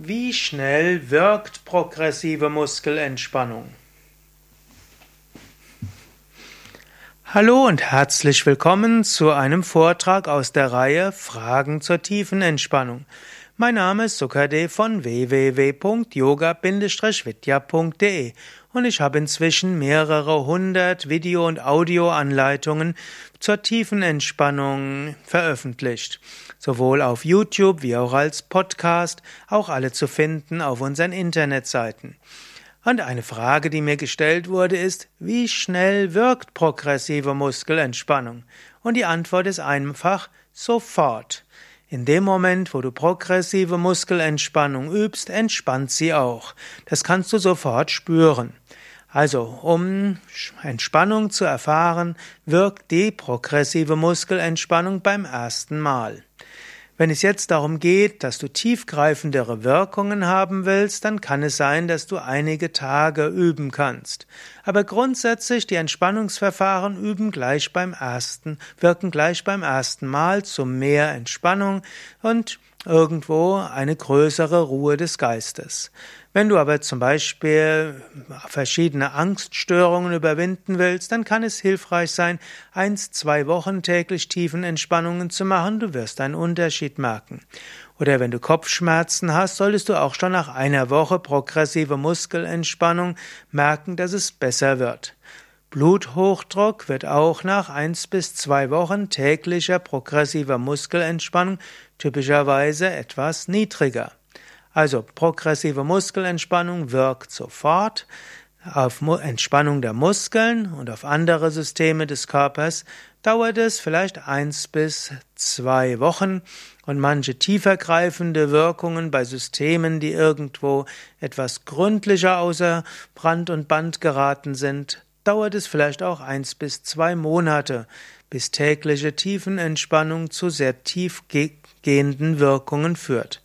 Wie schnell wirkt progressive Muskelentspannung? Hallo und herzlich willkommen zu einem Vortrag aus der Reihe Fragen zur tiefen Entspannung. Mein Name ist Sukade von www.yoga-vidya.de und ich habe inzwischen mehrere hundert Video- und Audioanleitungen zur tiefen Entspannung veröffentlicht. Sowohl auf YouTube wie auch als Podcast, auch alle zu finden auf unseren Internetseiten. Und eine Frage, die mir gestellt wurde, ist, wie schnell wirkt progressive Muskelentspannung? Und die Antwort ist einfach sofort. In dem Moment, wo du progressive Muskelentspannung übst, entspannt sie auch. Das kannst du sofort spüren. Also, um Entspannung zu erfahren, wirkt die progressive Muskelentspannung beim ersten Mal. Wenn es jetzt darum geht, dass du tiefgreifendere Wirkungen haben willst, dann kann es sein, dass du einige Tage üben kannst. Aber grundsätzlich die Entspannungsverfahren üben gleich beim ersten, wirken gleich beim ersten Mal zu mehr Entspannung und irgendwo eine größere Ruhe des Geistes. Wenn du aber zum Beispiel verschiedene Angststörungen überwinden willst, dann kann es hilfreich sein, eins, zwei Wochen täglich tiefen Entspannungen zu machen. Du wirst einen Unterschied merken. Oder wenn du Kopfschmerzen hast, solltest du auch schon nach einer Woche progressive Muskelentspannung merken, dass es besser wird. Bluthochdruck wird auch nach eins bis zwei Wochen täglicher progressiver Muskelentspannung typischerweise etwas niedriger. Also progressive Muskelentspannung wirkt sofort auf Entspannung der Muskeln und auf andere Systeme des Körpers dauert es vielleicht eins bis zwei Wochen und manche tiefergreifende Wirkungen bei Systemen, die irgendwo etwas gründlicher außer Brand und Band geraten sind, dauert es vielleicht auch eins bis zwei Monate, bis tägliche Tiefenentspannung zu sehr tiefgehenden Wirkungen führt.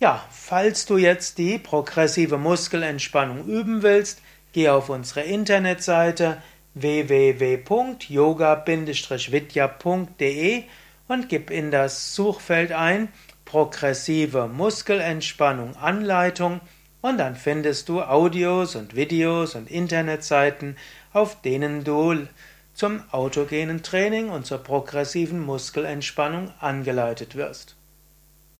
Ja, falls du jetzt die progressive Muskelentspannung üben willst, geh auf unsere Internetseite www.yoga-vidya.de und gib in das Suchfeld ein progressive Muskelentspannung Anleitung und dann findest du Audios und Videos und Internetseiten, auf denen du zum autogenen Training und zur progressiven Muskelentspannung angeleitet wirst.